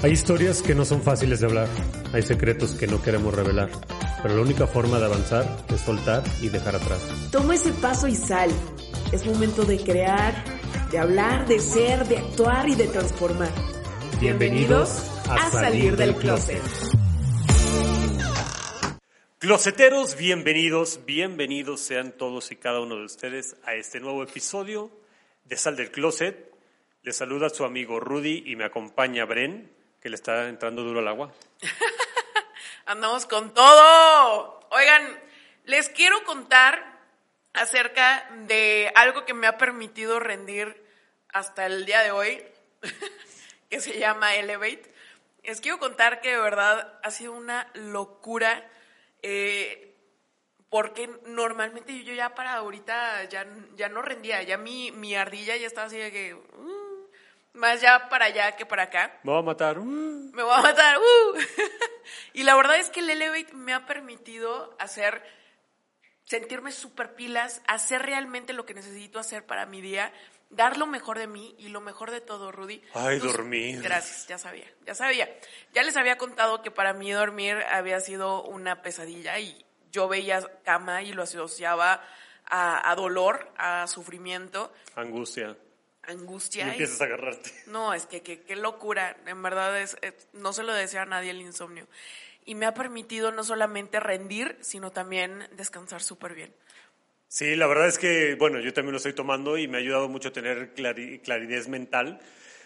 Hay historias que no son fáciles de hablar, hay secretos que no queremos revelar, pero la única forma de avanzar es soltar y dejar atrás. Toma ese paso y sal. Es momento de crear, de hablar, de ser, de actuar y de transformar. Bienvenidos a Salir del Closet. Closeteros, bienvenidos, bienvenidos sean todos y cada uno de ustedes a este nuevo episodio de Sal del Closet. Les saluda su amigo Rudy y me acompaña Bren, que le está entrando duro al agua. Andamos con todo. Oigan, les quiero contar acerca de algo que me ha permitido rendir hasta el día de hoy, que se llama Elevate. Les quiero contar que de verdad ha sido una locura eh, porque normalmente yo ya para ahorita ya, ya no rendía, ya mi, mi ardilla ya estaba así de que, uh, más ya para allá que para acá. Me va a matar. uh. Me voy a matar. uh. y la verdad es que el Elevate me ha permitido hacer, sentirme súper pilas, hacer realmente lo que necesito hacer para mi día, dar lo mejor de mí y lo mejor de todo, Rudy. Ay, Tú- dormir. Gracias, ya sabía, ya sabía. Ya les había contado que para mí dormir había sido una pesadilla y yo veía cama y lo asociaba a, a dolor, a sufrimiento, Angustia. Angustia. Y y- empiezas a agarrarte. no, es que qué locura. En verdad es, es- no se lo desea a nadie el insomnio. Y me ha permitido no solamente rendir, sino también descansar súper bien. Sí, la verdad es que, bueno, yo también lo estoy tomando y me ha ayudado mucho a tener clari- claridad mental.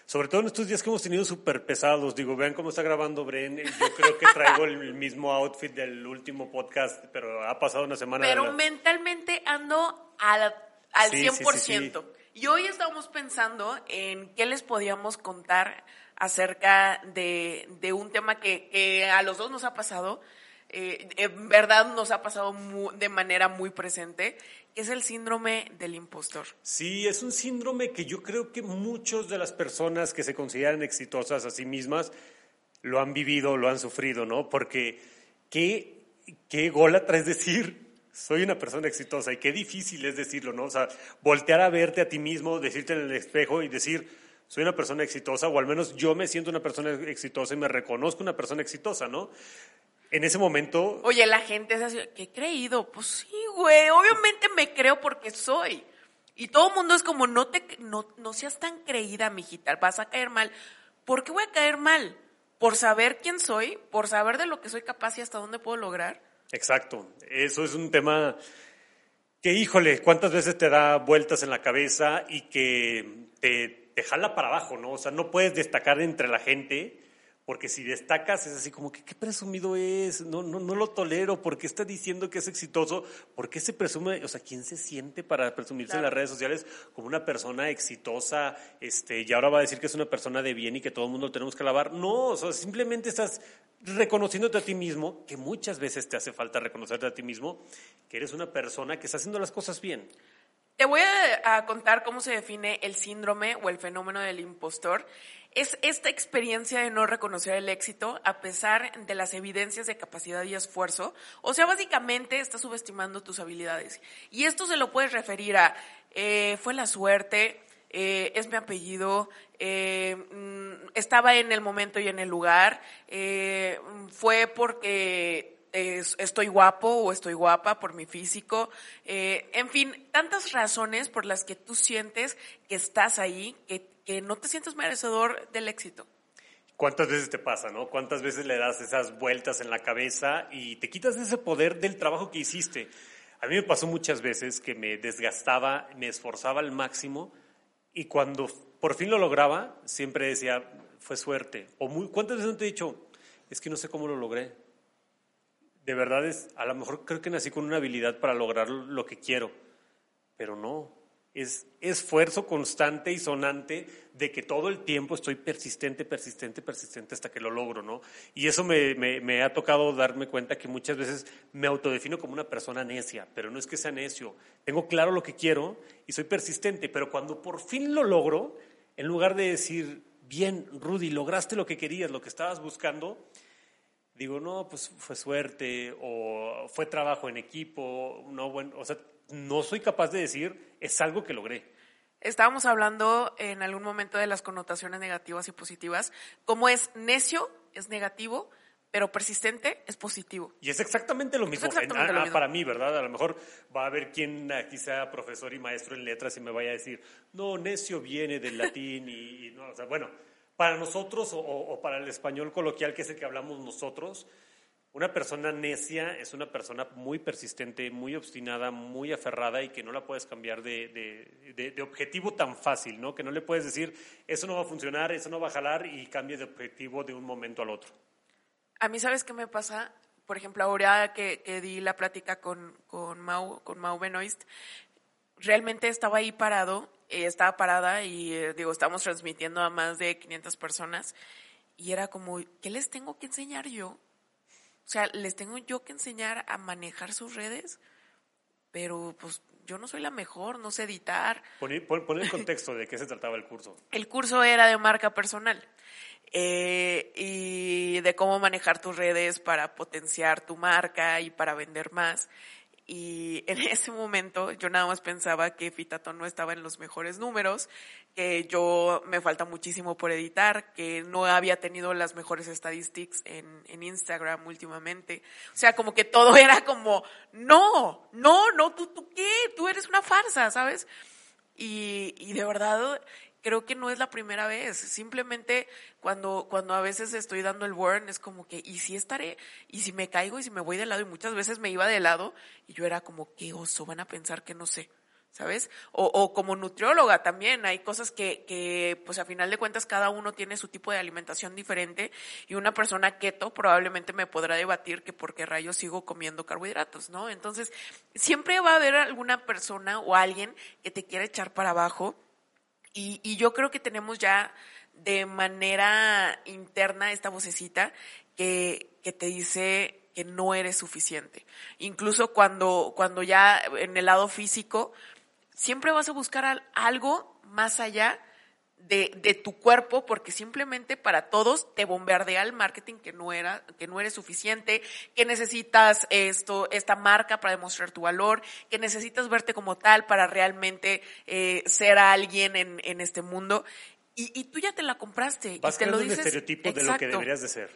Sobre todo en estos días que hemos tenido súper pesados. Digo, vean cómo está grabando Bren. Yo creo que traigo el mismo outfit del último podcast, pero ha pasado una semana. Pero la- mentalmente ando al, al Sí, sí, sí, 100%. Y hoy estábamos pensando en qué les podíamos contar acerca de, un tema que, a los dos nos ha pasado, eh, en verdad nos ha pasado de manera muy presente, que es el síndrome del impostor. Sí, es un síndrome que yo creo que muchas de las personas que se consideran exitosas a sí mismas lo han vivido, lo han sufrido, ¿no? Porque qué, qué gólatra es decir, soy una persona exitosa y qué difícil es decirlo, ¿no? O sea, voltear a verte a ti mismo, decirte en el espejo y decir, soy una persona exitosa, o al menos yo me siento una persona exitosa y me reconozco una persona exitosa, ¿no? En ese momento, Oye, la gente es así, ¿qué he creído? Pues sí, güey, obviamente me creo porque soy. Y todo el mundo es como, no, te, no, no seas tan creída, mijita, vas a caer mal. ¿Por qué voy a caer mal? ¿Por saber quién soy? ¿Por saber de lo que soy capaz y hasta dónde puedo lograr? Exacto, eso es un tema que, híjole, cuántas veces te da vueltas en la cabeza y que te, te jala para abajo, ¿no? O sea, no puedes destacar entre la gente, porque si destacas es así como que, qué presumido es, no, no, no lo tolero, ¿por qué está diciendo que es exitoso? ¿Por qué se presume, o sea, quién se siente para presumirse en las redes sociales como una persona exitosa, este, y ahora va a decir que es una persona de bien y que todo el mundo lo tenemos que alabar? No, o sea, simplemente estás reconociéndote a ti mismo, que muchas veces te hace falta reconocerte a ti mismo, que eres una persona que está haciendo las cosas bien. Te voy a, a contar cómo se define el síndrome o el fenómeno del impostor. Es esta experiencia de no reconocer el éxito a pesar de las evidencias de capacidad y esfuerzo. O sea, básicamente estás subestimando tus habilidades. Y esto se lo puedes referir a, eh, fue la suerte, eh, es mi apellido, eh, mm, estaba en el momento y en el lugar, eh, fue porque es- estoy guapo o estoy guapa por mi físico, eh, en fin, tantas razones por las que tú sientes que estás ahí, que, que no te sientes merecedor del éxito. ¿Cuántas veces te pasa, no? ¿Cuántas veces le das esas vueltas en la cabeza y te quitas ese poder del trabajo que hiciste? A mí me pasó muchas veces que me desgastaba, me esforzaba al máximo y cuando por fin lo lograba, siempre decía, fue suerte. O muy, ¿Cuántas veces no te he dicho, es que no sé cómo lo logré? De verdad es, a lo mejor creo que nací con una habilidad para lograr lo que quiero, pero no. Es esfuerzo constante y sonante de que todo el tiempo estoy persistente, persistente, persistente hasta que lo logro, ¿no? Y eso me, me- me ha tocado darme cuenta que muchas veces me autodefino como una persona necia, pero no es que sea necio. Tengo claro lo que quiero y soy persistente, pero cuando por fin lo logro, en lugar de decir, bien, Rudy, lograste lo que querías, lo que estabas buscando, digo, no, pues fue suerte o fue trabajo en equipo, no, bueno, o sea, no soy capaz de decir, es algo que logré. Estábamos hablando en algún momento de las connotaciones negativas y positivas. Como es necio, es negativo, pero persistente es positivo. Y es exactamente lo mismo, para mí, ¿verdad? A lo mejor va a haber quien aquí sea profesor y maestro en letras y me vaya a decir, no, necio viene del latín y, no, o sea, bueno, para nosotros o, para el español coloquial, que es el que hablamos nosotros, una persona necia es una persona muy persistente, muy obstinada, muy aferrada y que no la puedes cambiar de, objetivo tan fácil, ¿no? Que no le puedes decir, eso no va a funcionar, eso no va a jalar y cambie de objetivo de un momento al otro. A mí, ¿sabes qué me pasa? Por ejemplo, ahora que, di la plática con, con, Mau, con Mau Benoist, realmente estaba ahí parado, eh, estaba parada y, eh, digo, estamos transmitiendo a más de 500 personas y era como, ¿qué les tengo que enseñar yo? O sea, les tengo yo que enseñar a manejar sus redes, pero pues yo no soy la mejor, no sé editar. Pon, el contexto de qué se trataba el curso. El curso era de marca personal eh, y de cómo manejar tus redes para potenciar tu marca y para vender más. Y en ese momento yo nada más pensaba que Fitaton no estaba en los mejores números, que yo me falta muchísimo por editar, que no había tenido las mejores statistics en, en Instagram últimamente. O sea, como que todo era como, no, no, no, tú, tú qué, tú eres una farsa, ¿sabes? Y, y de verdad creo que no es la primera vez. Simplemente cuando, cuando a veces estoy dando el burn es como que, ¿y si estaré? ¿Y si me caigo? ¿Y si me voy de lado? Y muchas veces me iba de lado y yo era como, qué oso, van a pensar que no sé. ¿Sabes? O, o como nutrióloga también, hay cosas que, que, pues a final de cuentas cada uno tiene su tipo de alimentación diferente y una persona keto probablemente me podrá debatir que por qué rayos sigo comiendo carbohidratos, ¿no? Entonces, siempre va a haber alguna persona o alguien que te quiera echar para abajo y, y yo creo que tenemos ya de manera interna esta vocecita que, que te dice que no eres suficiente. Incluso cuando, cuando ya en el lado físico, siempre vas a buscar algo más allá de, de, tu cuerpo, porque simplemente para todos te bombardea el marketing que no era, que no eres suficiente, que necesitas esto, esta marca para demostrar tu valor, que necesitas verte como tal para realmente eh, ser alguien en, en este mundo. Y, y, tú ya te la compraste. Vas y te lo dices, un estereotipo de lo que deberías de ser.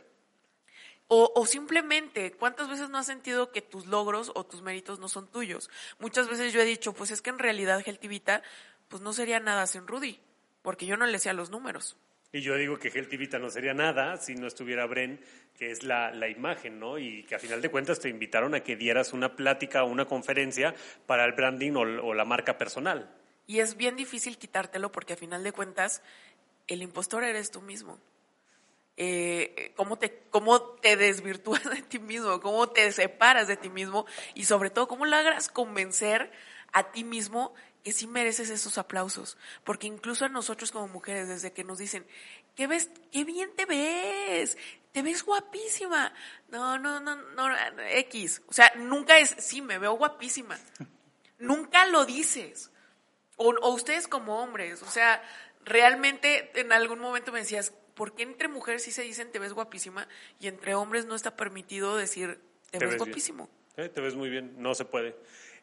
O, o, simplemente, ¿cuántas veces no has sentido que tus logros o tus méritos no son tuyos? Muchas veces yo he dicho, pues es que en realidad Geltivita, pues no sería nada sin Rudy porque yo no le decía los números. Y yo digo que Geltivita no sería nada si no estuviera Bren, que es la, la, imagen, ¿no? Y que a final de cuentas te invitaron a que dieras una plática o una conferencia para el branding o, la marca personal. Y es bien difícil quitártelo porque a final de cuentas el impostor eres tú mismo. Eh, cómo, te, cómo te desvirtúas de ti mismo, cómo te separas de ti mismo y sobre todo cómo logras convencer a ti mismo que sí mereces esos aplausos, porque incluso a nosotros como mujeres, desde que nos dicen, ¿qué ves? ¿Qué bien te ves? Te ves guapísima. No, no, no, no, X. O sea, nunca es, sí, me veo guapísima. nunca lo dices. O, o ustedes como hombres, o sea, realmente en algún momento me decías, ¿por qué entre mujeres sí se dicen te ves guapísima y entre hombres no está permitido decir te, ves, guapísimo? Eh, te ves muy bien, no se puede.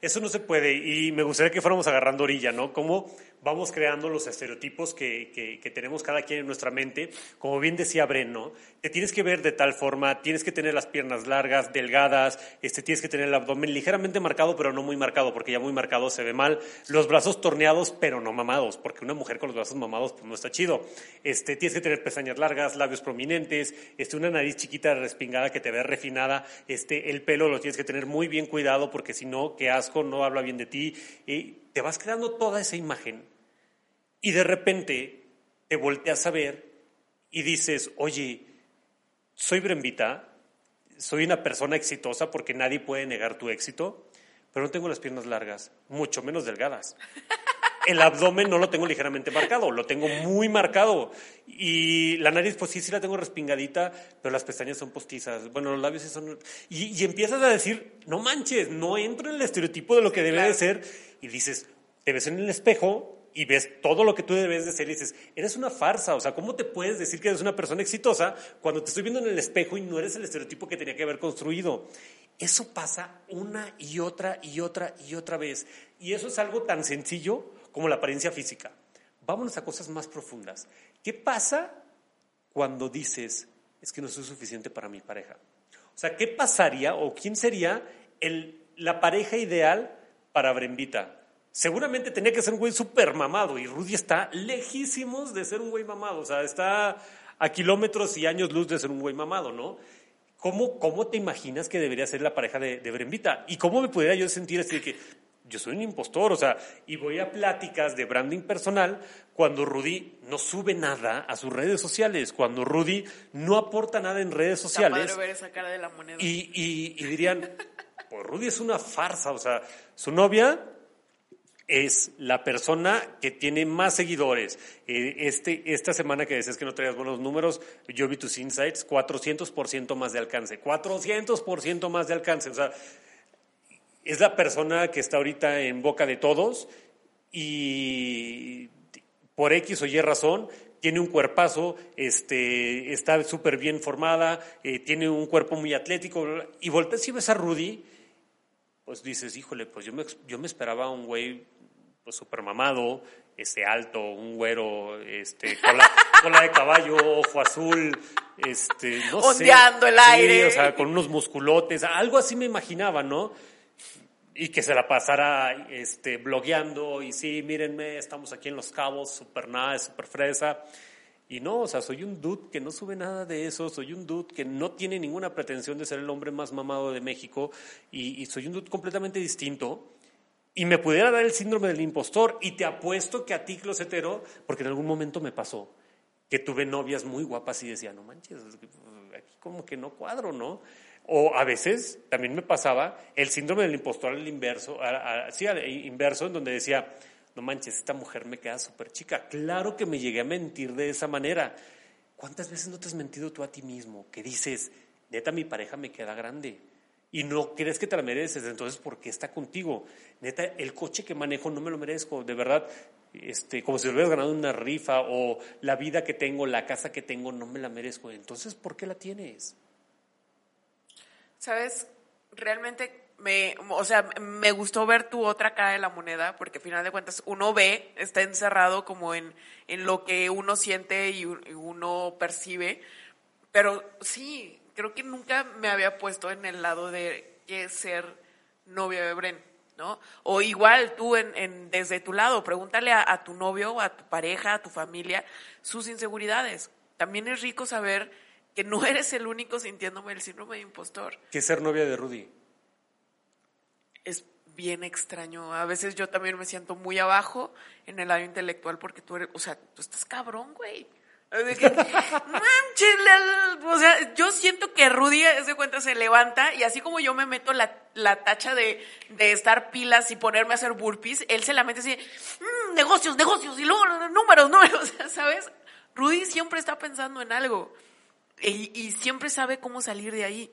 Eso no se puede y me gustaría que fuéramos agarrando orilla, ¿no? Cómo vamos creando los estereotipos que, que, tenemos cada quien en nuestra mente. Como bien decía Bren, ¿no? Te tienes que ver de tal forma, tienes que tener las piernas largas, delgadas, este, tienes que tener el abdomen ligeramente marcado, pero no muy marcado, porque ya muy marcado se ve mal. Los brazos torneados, pero no mamados, porque una mujer con los brazos mamados pues no está chido. Este, tienes que tener pestañas largas, labios prominentes, este, una nariz chiquita respingada que te ve refinada, este, el pelo lo tienes que tener muy bien cuidado, porque si no, qué asco no habla bien de ti, y te vas creando toda esa imagen y de repente te volteas a ver y dices, oye, soy Brembita, soy una persona exitosa porque nadie puede negar tu éxito, pero no tengo las piernas largas, mucho menos delgadas. El abdomen no lo tengo ligeramente marcado, lo tengo muy marcado. Y la nariz, pues sí, sí la tengo respingadita, pero las pestañas son postizas. Bueno, los labios sí son... Y, empiezas a decir, no manches, no entro en el estereotipo de lo que debe de ser. Y dices, te ves en el espejo y ves todo lo que tú debes de ser y dices, eres una farsa, o sea, ¿cómo te puedes decir que eres una persona exitosa cuando te estoy viendo en el espejo y no eres el estereotipo que tenía que haber construido? Eso pasa una y otra y otra y otra vez. Y eso es algo tan sencillo como la apariencia física. Vámonos a cosas más profundas. ¿Qué pasa cuando dices, es que no soy suficiente para mi pareja? O sea, ¿qué pasaría o quién sería el, la pareja ideal para Brembita? Seguramente tenía que ser un güey súper mamado y Rudy está lejísimos de ser un güey mamado. O sea, está a kilómetros y años luz de ser un güey mamado, ¿no? ¿Cómo, cómo te imaginas que debería ser la pareja de, de Brembita? ¿Y cómo me pudiera yo sentir así de que yo soy un impostor, o sea, y voy a pláticas de branding personal cuando Rudy no sube nada a sus redes sociales, cuando Rudy no aporta nada en redes sociales. ver esa cara de la moneda. Y, y, dirían, pues Rudy es una farsa, o sea, su novia es la persona que tiene más seguidores. Eh, este, esta semana que decías que no traías buenos números, yo vi tus insights, 400% más de alcance, 400% más de alcance. O sea, es la persona que está ahorita en boca de todos y por X o Y razón tiene un cuerpazo, este, está súper bien formada, eh, tiene un cuerpo muy atlético, y volteas y ves a Rudy, pues dices, híjole, pues yo me, yo me esperaba un güey pues súper mamado, este, alto, un güero, este, cola, de caballo, ojo azul, este, no Ondeando el aire. o sea, con unos musculotes, algo así me imaginaba, ¿no? y que se la pasara este, blogueando y sí, mírenme, estamos aquí en Los Cabos, súper nada, súper fresa. Y no, o sea, soy un dude que no sube nada de eso, soy un dude que no tiene ninguna pretensión de ser el hombre más mamado de México y, soy un dude completamente distinto. Y me pudiera dar el síndrome del impostor y te apuesto que a ti, closetero, porque en algún momento me pasó, que tuve novias muy guapas y decía, no manches, aquí como que no cuadro, ¿no? O a veces también me pasaba el síndrome del impostor al inverso, sí, al inverso, en donde decía, no manches, esta mujer me queda súper chica. Claro que me llegué a mentir de esa manera. ¿Cuántas veces no te has mentido tú a ti mismo? Que dices, neta, mi pareja me queda grande y no crees que te la mereces, entonces ¿por qué está contigo? Neta, el coche que manejo no me lo merezco, de verdad, este, como si lo hubieras ganado una rifa o la vida que tengo, la casa que tengo, no me la merezco, entonces ¿por qué la tienes? ¿Sabes? Realmente me, o sea, me gustó ver tu otra cara de la moneda, porque al final de cuentas uno ve, está encerrado como en, en lo que uno siente y uno percibe, pero sí, creo que nunca me había puesto en el lado de que ser novia de Bren, ¿no? O igual tú en, en desde tu lado, pregúntale a, tu novio, a tu pareja, a tu familia, sus inseguridades. También es rico saber que no eres el único sintiéndome el síndrome de impostor. ¿Qué es ser novia de Rudy? Es bien extraño. A veces yo también me siento muy abajo en el lado intelectual porque tú eres, o sea, tú estás cabrón, güey. o sea, yo siento que Rudy, de cuenta, se levanta y así como yo me meto la, la tacha de, de, estar pilas y ponerme a hacer burpees, él se la mete así, mm, negocios, negocios, y luego números, números, ¿sabes? Rudy siempre está pensando en algo. Y, siempre sabe cómo salir de ahí.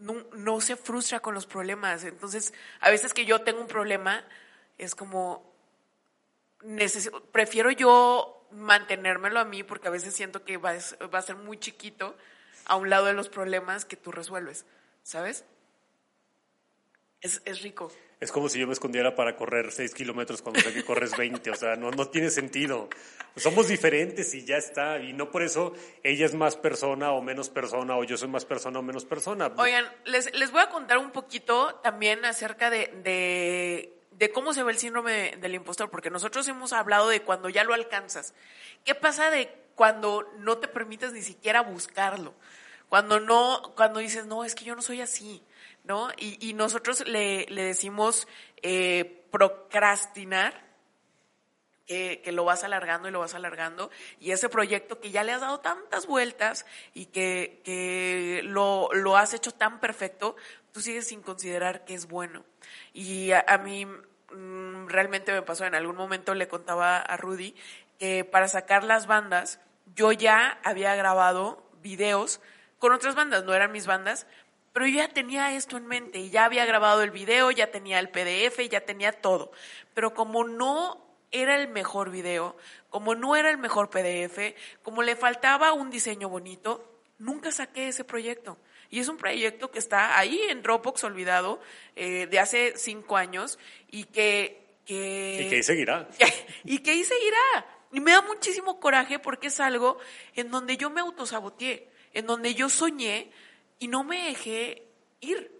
No, se frustra con los problemas. Entonces, a veces que yo tengo un problema, es como, prefiero yo mantenérmelo a mí porque a veces siento que va, va a ser muy chiquito a un lado de los problemas que tú resuelves, ¿sabes? Es, es rico. Es como si yo me escondiera para correr 6 kilómetros cuando sé que corres 20, o sea, no, no tiene sentido. somos diferentes y ya está, y no por eso ella es más persona o menos persona, o yo soy más persona o menos persona. Oigan, les, les voy a contar un poquito también acerca de, de, de cómo se ve el síndrome del impostor, porque nosotros hemos hablado de cuando ya lo alcanzas. ¿Qué pasa de cuando no te permites ni siquiera buscarlo? Cuando no, cuando dices, no, es que yo no soy así ¿no? Y, nosotros le, decimos eh, procrastinar, que, lo vas alargando y lo vas alargando, y ese proyecto que ya le has dado tantas vueltas y que, lo, has hecho tan perfecto, tú sigues sin considerar que es bueno. Y a, mí mm, realmente me pasó, en algún momento le contaba a Rudy que para sacar las bandas, yo ya había grabado videos con otras bandas, no eran mis bandas, pero yo ya tenía esto en mente y ya había grabado el video, ya tenía el PDF, ya tenía todo. Pero como no era el mejor video, como no era el mejor PDF, como le faltaba un diseño bonito, nunca saqué ese proyecto. Y es un proyecto que está ahí en Dropbox olvidado eh, de hace cinco años y que, que... Y que ahí seguirá. y que ahí seguirá. Y me da muchísimo coraje porque es algo en donde yo me autosaboteé, en donde yo soñé y no me dejé ir.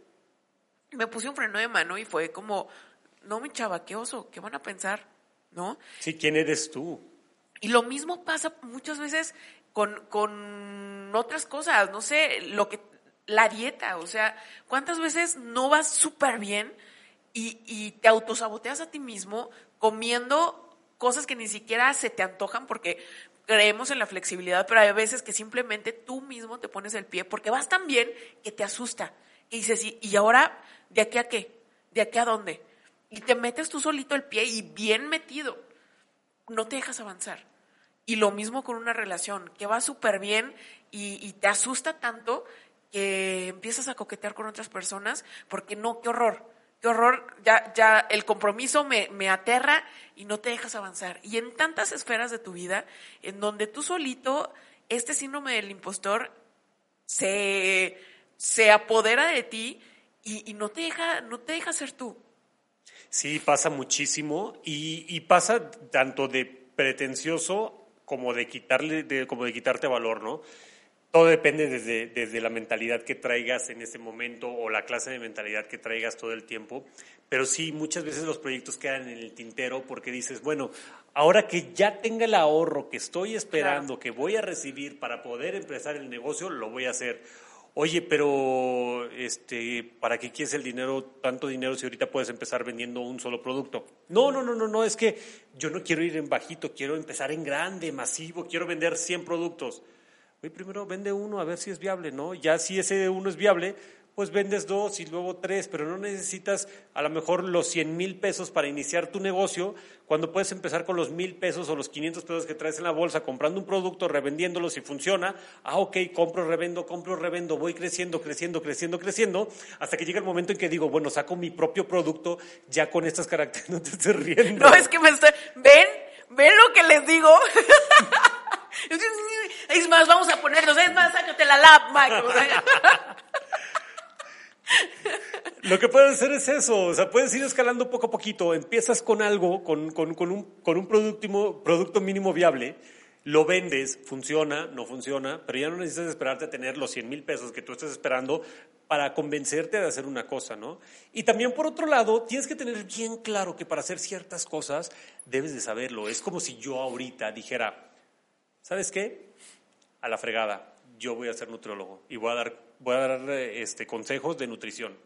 Me puse un freno de mano y fue como, no, mi chava, qué oso, ¿qué van a pensar? ¿No? Sí, ¿quién eres tú? Y lo mismo pasa muchas veces con, con otras cosas, no sé, lo que, la dieta, o sea, ¿cuántas veces no vas súper bien y, y te autosaboteas a ti mismo comiendo cosas que ni siquiera se te antojan porque creemos en la flexibilidad, pero hay veces que simplemente tú mismo te pones el pie porque vas tan bien que te asusta. Y dices, ¿y ahora de aquí a qué? ¿De aquí a dónde? Y te metes tú solito el pie y bien metido. No te dejas avanzar. Y lo mismo con una relación, que va súper bien y, te asusta tanto que empiezas a coquetear con otras personas porque no, qué horror, qué horror, ya, ya el compromiso me, me aterra y no te dejas avanzar. Y en tantas esferas de tu vida, en donde tú solito, este síndrome del impostor se, se apodera de ti y, no te deja, no te deja ser tú. Sí, pasa muchísimo y, y pasa tanto de pretencioso como de quitarle, de, como de quitarte valor, ¿no? Todo depende desde, desde la mentalidad que traigas en ese momento o la clase de mentalidad que traigas todo el tiempo. Pero sí, muchas veces los proyectos quedan en el tintero porque dices, bueno, ahora que ya tenga el ahorro que estoy esperando, que voy a recibir para poder empezar el negocio, lo voy a hacer Oye, pero este, ¿para qué quieres el dinero, tanto dinero si ahorita puedes empezar vendiendo un solo producto? No, no, no, no, no, es que yo no quiero ir en bajito, quiero empezar en grande, masivo, quiero vender 100 productos. Oye, primero vende uno a ver si es viable, ¿no? Ya si ese uno es viable, pues vendes dos y luego tres, pero no necesitas a lo mejor los 100 mil pesos para iniciar tu negocio, cuando puedes empezar con los mil pesos o los 500 pesos que traes en la bolsa, comprando un producto, revendiéndolo si funciona, ah, ok, compro, revendo, compro, revendo, voy creciendo, creciendo, creciendo, creciendo, hasta que llega el momento en que digo, bueno, saco mi propio producto ya con estas características, no te estés riendo. No, es que me estoy, ven, ven lo que les digo. es más, vamos a ponernos, es más, sácate la lap, Mike. Lo que puedes hacer es eso, o sea, puedes ir escalando poco a poquito, empiezas con algo, con, con, con un, con un producto, producto mínimo viable, lo vendes, funciona, no funciona, pero ya no necesitas esperarte a tener los 100 mil pesos que tú estás esperando para convencerte de hacer una cosa, ¿no? Y también por otro lado, tienes que tener bien claro que para hacer ciertas cosas debes de saberlo. Es como si yo ahorita dijera, ¿sabes qué? A la fregada, yo voy a ser nutriólogo y voy a dar, voy a dar este, consejos de nutrición.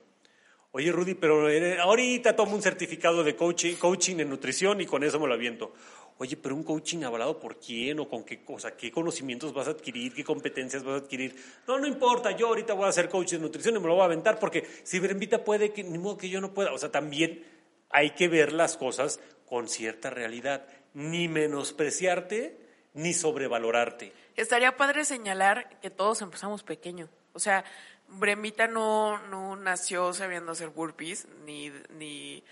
Oye, Rudy, pero ahorita tomo un certificado de coaching, coaching en nutrición y con eso me lo aviento. Oye, pero un coaching avalado por quién o con qué cosa, qué conocimientos vas a adquirir, qué competencias vas a adquirir. No, no importa, yo ahorita voy a hacer coaching de nutrición y me lo voy a aventar porque si Brembita puede, que, ni modo que yo no pueda. O sea, también hay que ver las cosas con cierta realidad, ni menospreciarte ni sobrevalorarte. Estaría padre señalar que todos empezamos pequeño. O sea, Bremita no, no nació sabiendo hacer burpees, ni, ni,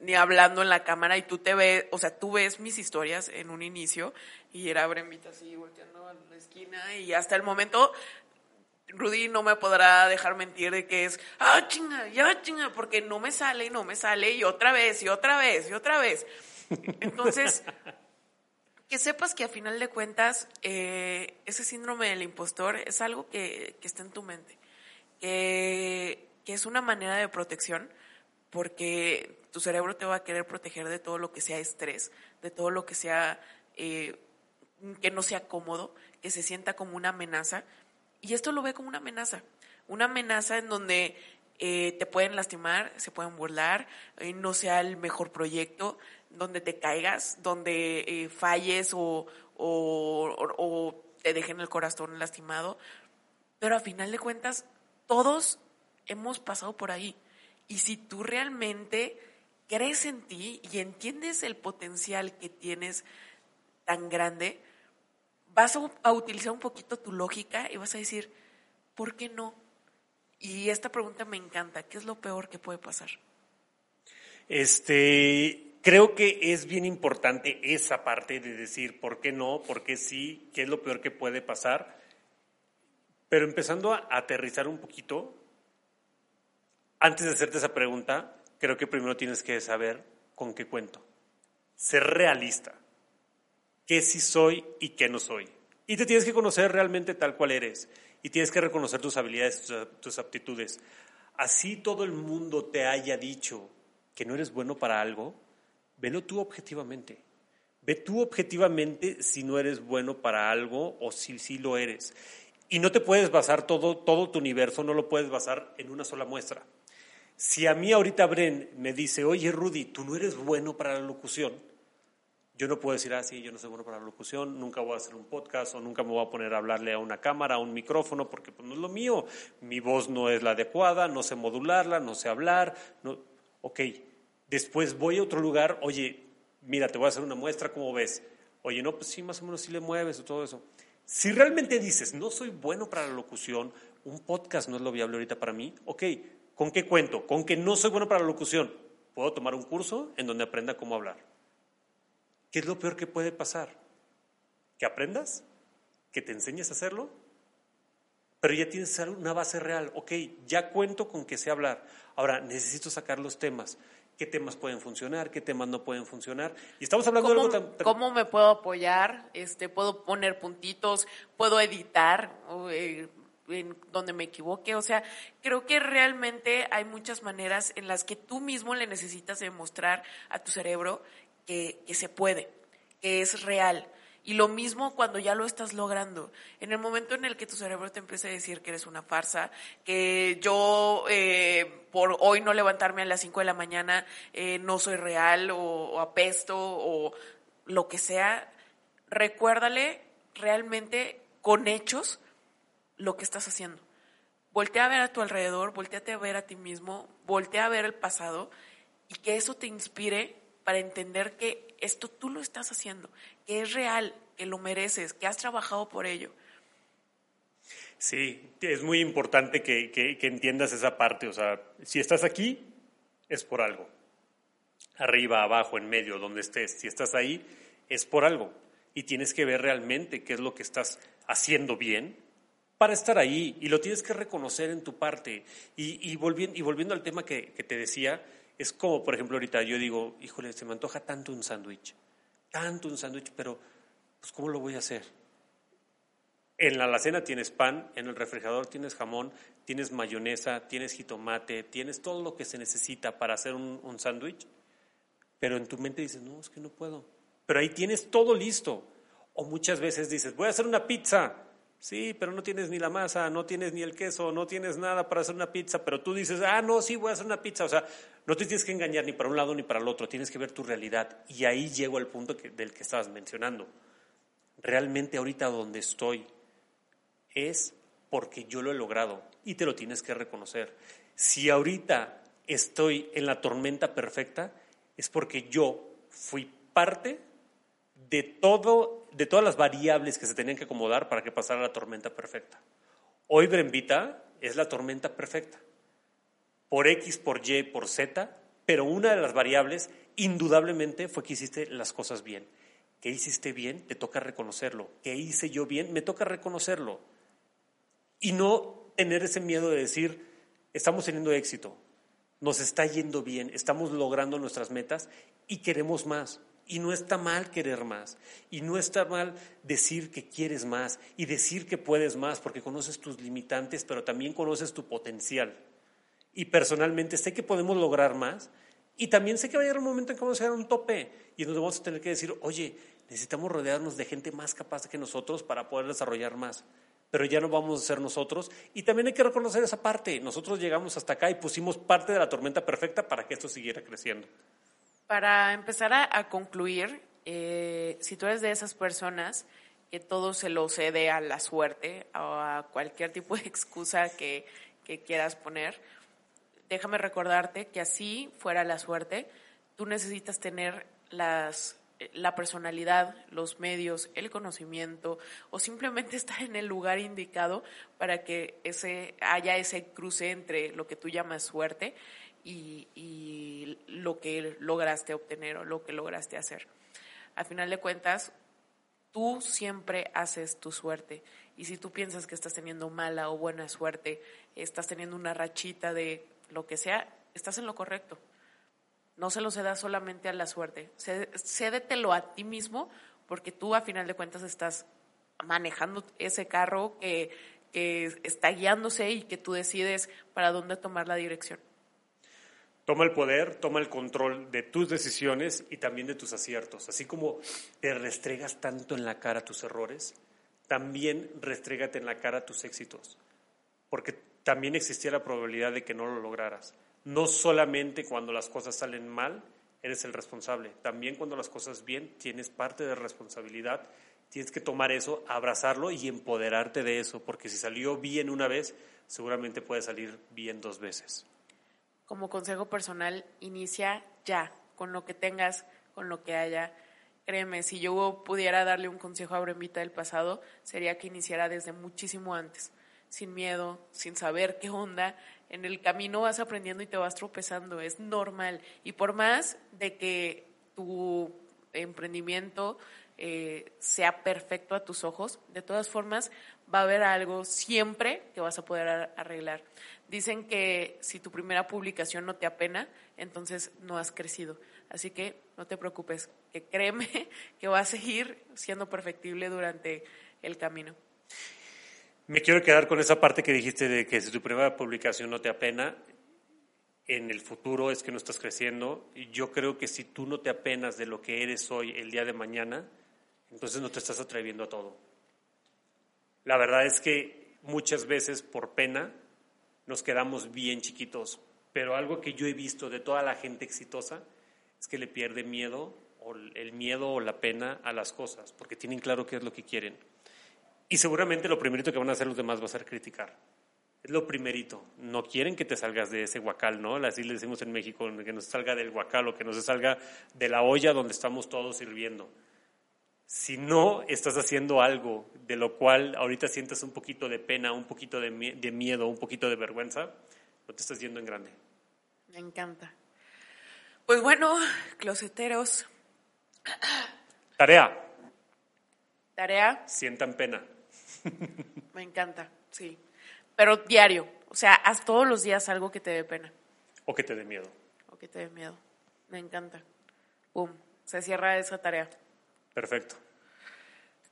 ni hablando en la cámara, y tú te ves, o sea, tú ves mis historias en un inicio, y era Bremita así, volteando a la esquina, y hasta el momento, Rudy no me podrá dejar mentir de que es, ah, chinga, ya chinga, porque no me sale y no me sale, y otra vez, y otra vez, y otra vez. Entonces, que sepas que a final de cuentas eh, ese síndrome del impostor es algo que, está en tu mente, que, es una manera de protección porque tu cerebro te va a querer proteger de todo lo que sea estrés, de todo lo que sea eh, que no sea cómodo, que se sienta como una amenaza. Y esto lo ve como una amenaza, una amenaza en donde eh, te pueden lastimar, se pueden burlar, no sea el mejor proyecto, donde te caigas, donde eh, falles o, te dejen el corazón lastimado. Pero a final de cuentas, todos hemos pasado por ahí. Y si tú realmente crees en ti y entiendes el potencial que tienes tan grande, vas a utilizar un poquito tu lógica y vas a decir, ¿por qué no? Y esta pregunta me encanta. ¿Qué es lo peor que puede pasar? Este, creo que es bien importante esa parte de decir por qué no, por qué sí, qué es lo peor que puede pasar. Pero empezando a aterrizar un poquito, antes de hacerte esa pregunta, creo que primero tienes que saber con qué cuento. ser realista. ¿Qué sí soy y qué no soy? Y te tienes que conocer realmente tal cual eres. Y tienes que reconocer tus habilidades, tus aptitudes. Así todo el mundo te haya dicho que no eres bueno para algo, velo tú objetivamente. Ve tú objetivamente si no eres bueno para algo o si sí lo eres. Y no te puedes basar todo, todo tu universo, no lo puedes basar en una sola muestra. Si a mí ahorita Bren me dice, oye Rudy, tú no eres bueno para la locución, yo no puedo decir, ah, sí, yo no soy bueno para la locución, nunca voy a hacer un podcast o nunca me voy a poner a hablarle a una cámara, a un micrófono, porque pues, no es lo mío. Mi voz no es la adecuada, no sé modularla, no sé hablar. No... Ok, después voy a otro lugar, oye, mira, te voy a hacer una muestra, ¿cómo ves? Oye, no, pues sí, más o menos sí le mueves o todo eso. Si realmente dices, no soy bueno para la locución, un podcast no es lo viable ahorita para mí, ok, ¿con qué cuento? Con que no soy bueno para la locución. Puedo tomar un curso en donde aprenda cómo hablar. ¿Qué es lo peor que puede pasar? ¿Que aprendas? ¿Que te enseñes a hacerlo? Pero ya tienes una base real. Ok, ya cuento con que sé hablar. Ahora necesito sacar los temas qué temas pueden funcionar, qué temas no pueden funcionar. Y estamos hablando de algo tan, ¿Cómo me puedo apoyar? Este, ¿Puedo poner puntitos? ¿Puedo editar? Eh, en donde me equivoque. O sea, creo que realmente hay muchas maneras en las que tú mismo le necesitas demostrar a tu cerebro que, que se puede, que es real. Y lo mismo cuando ya lo estás logrando. En el momento en el que tu cerebro te empieza a decir que eres una farsa, que yo eh, por hoy no levantarme a las 5 de la mañana eh, no soy real o, apesto o lo que sea, recuérdale realmente con hechos lo que estás haciendo. Voltea a ver a tu alrededor, volteate a ver a ti mismo, voltea a ver el pasado y que eso te inspire para entender que esto tú lo estás haciendo, que es real, que lo mereces, que has trabajado por ello. Sí, es muy importante que, que, entiendas esa parte. O sea, si estás aquí, es por algo. Arriba, abajo, en medio, donde estés. Si estás ahí, es por algo. Y tienes que ver realmente qué es lo que estás haciendo bien para estar ahí. Y lo tienes que reconocer en tu parte. Y, y, volviendo, y volviendo al tema que, que te decía, es como, por ejemplo, ahorita yo digo, híjole, se me antoja tanto un sándwich, tanto un sándwich, pero pues ¿cómo lo voy a hacer? En la alacena tienes pan, en el refrigerador tienes jamón, tienes mayonesa, tienes jitomate, tienes todo lo que se necesita para hacer un, un sándwich, pero en tu mente dices, no, es que no puedo. Pero ahí tienes todo listo. O muchas veces dices, voy a hacer una pizza. Sí, pero no tienes ni la masa, no tienes ni el queso, no tienes nada para hacer una pizza, pero tú dices, ah, no, sí, voy a hacer una pizza. O sea, no te tienes que engañar ni para un lado ni para el otro, tienes que ver tu realidad. Y ahí llego al punto del que estabas mencionando. Realmente ahorita donde estoy es porque yo lo he logrado y te lo tienes que reconocer. Si ahorita estoy en la tormenta perfecta, es porque yo fui parte de todo de todas las variables que se tenían que acomodar para que pasara la tormenta perfecta. Hoy Brembita es la tormenta perfecta. Por X, por Y, por Z, pero una de las variables indudablemente fue que hiciste las cosas bien. Que hiciste bien, te toca reconocerlo. Que hice yo bien, me toca reconocerlo. Y no tener ese miedo de decir, estamos teniendo éxito, nos está yendo bien, estamos logrando nuestras metas y queremos más. Y no está mal querer más. Y no está mal decir que quieres más y decir que puedes más porque conoces tus limitantes, pero también conoces tu potencial. Y personalmente sé que podemos lograr más y también sé que va a llegar un momento en que vamos a llegar a un tope y nos vamos a tener que decir, oye, necesitamos rodearnos de gente más capaz que nosotros para poder desarrollar más. Pero ya no vamos a ser nosotros. Y también hay que reconocer esa parte. Nosotros llegamos hasta acá y pusimos parte de la tormenta perfecta para que esto siguiera creciendo. Para empezar a, concluir, eh, si tú eres de esas personas que todo se lo cede a la suerte o a cualquier tipo de excusa que, quieras poner, déjame recordarte que así fuera la suerte, tú necesitas tener la personalidad, los medios, el conocimiento o simplemente estar en el lugar indicado para que ese, haya ese cruce entre lo que tú llamas suerte y, lo que lograste obtener o lo que lograste hacer. Al final de cuentas, tú siempre haces tu suerte. Y si tú piensas que estás teniendo mala o buena suerte, estás teniendo una rachita de lo que sea, estás en lo correcto. no se lo cedas solamente a la suerte, cédetelo a ti mismo porque tú a final de cuentas estás manejando ese carro que, que está guiándose y que tú decides para dónde tomar la dirección. Toma el poder, toma el control de tus decisiones y también de tus aciertos. Así como te restregas tanto en la cara tus errores, también restrégate en la cara tus éxitos. Porque también existía la probabilidad de que no lo lograras. No solamente cuando las cosas salen mal, eres el responsable. También cuando las cosas bien, tienes parte de responsabilidad. Tienes que tomar eso, abrazarlo y empoderarte de eso, porque si salió bien una vez, seguramente puede salir bien dos veces como consejo personal, inicia ya, con lo que tengas, con lo que haya. Créeme, si yo pudiera darle un consejo a Brembita del pasado, sería que iniciara desde muchísimo antes, sin miedo, sin saber qué onda. En el camino vas aprendiendo y te vas tropezando, es normal. Y por más de que tu emprendimiento eh, sea perfecto a tus ojos, de todas formas va a haber algo siempre que vas a poder arreglar. Dicen que si tu primera publicación no te apena, entonces no has crecido. Así que no te preocupes, que créeme que va a seguir siendo perfectible durante el camino. Me quiero quedar con esa parte que dijiste de que si tu primera publicación no te apena, en el futuro es que no estás creciendo. Yo creo que si tú no te apenas de lo que eres hoy, el día de mañana, entonces no te estás atreviendo a todo. La verdad es que muchas veces por pena nos quedamos bien chiquitos. Pero algo que yo he visto de toda la gente exitosa es que le pierde miedo o el miedo o la pena a las cosas, porque tienen claro qué es lo que quieren. Y seguramente lo primerito que van a hacer los demás va a ser criticar. Es lo primerito. No quieren que te salgas de ese guacal, ¿no? Así le decimos en México, que no se salga del guacal o que no se salga de la olla donde estamos todos sirviendo. Si no estás haciendo algo de lo cual ahorita sientes un poquito de pena, un poquito de, miedo, un poquito de vergüenza, no te estás yendo en grande. Me encanta. Pues bueno, closeteros. Tarea. Tarea. Sientan pena. Me encanta, sí. Pero diario. O sea, haz todos los días algo que te dé pena. O que te dé miedo. O que te dé miedo. Me encanta. Pum. Se cierra esa tarea. Perfecto.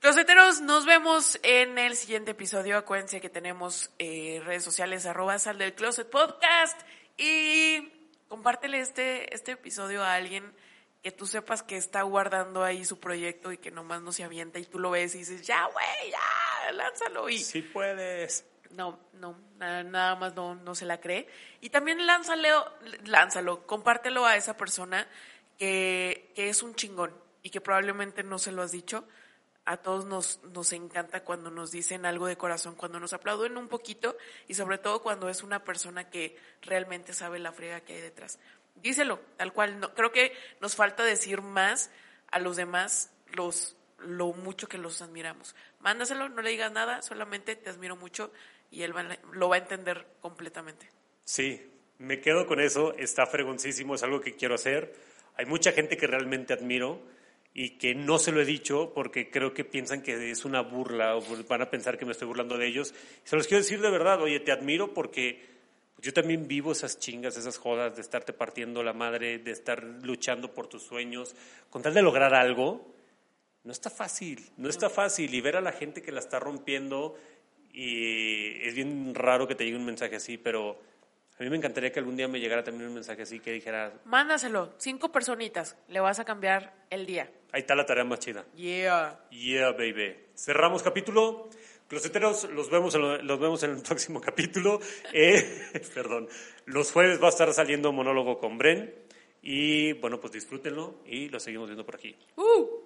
Closeteros, nos vemos en el siguiente episodio. Acuérdense que tenemos eh, redes sociales, arroba sal del closet podcast y compártele este, este episodio a alguien que tú sepas que está guardando ahí su proyecto y que nomás no se avienta y tú lo ves y dices, ya, güey, ya, lánzalo. Y sí puedes. No, no, nada, más no, no se la cree. Y también lánzalo, lánzalo, compártelo a esa persona que, que es un chingón y que probablemente no se lo has dicho, a todos nos, nos encanta cuando nos dicen algo de corazón, cuando nos aplauden un poquito y sobre todo cuando es una persona que realmente sabe la friega que hay detrás. Díselo, tal cual. No, creo que nos falta decir más a los demás los, lo mucho que los admiramos. Mándaselo, no le digas nada, solamente te admiro mucho y él lo va a entender completamente. Sí, me quedo con eso, está fregoncísimo, es algo que quiero hacer. Hay mucha gente que realmente admiro y que no se lo he dicho porque creo que piensan que es una burla o van a pensar que me estoy burlando de ellos. Se los quiero decir de verdad, oye, te admiro porque yo también vivo esas chingas, esas jodas de estarte partiendo la madre, de estar luchando por tus sueños, con tal de lograr algo. No está fácil, no está fácil. Y ver a la gente que la está rompiendo, y es bien raro que te llegue un mensaje así, pero a mí me encantaría que algún día me llegara también un mensaje así que dijera... Mándaselo, cinco personitas, le vas a cambiar el día. Ahí está la tarea más chida. Yeah. Yeah, baby. Cerramos capítulo. Closeteros, los vemos en, los vemos en el próximo capítulo. Eh, perdón. Los jueves va a estar saliendo monólogo con Bren. Y bueno, pues disfrútenlo y lo seguimos viendo por aquí. Uh.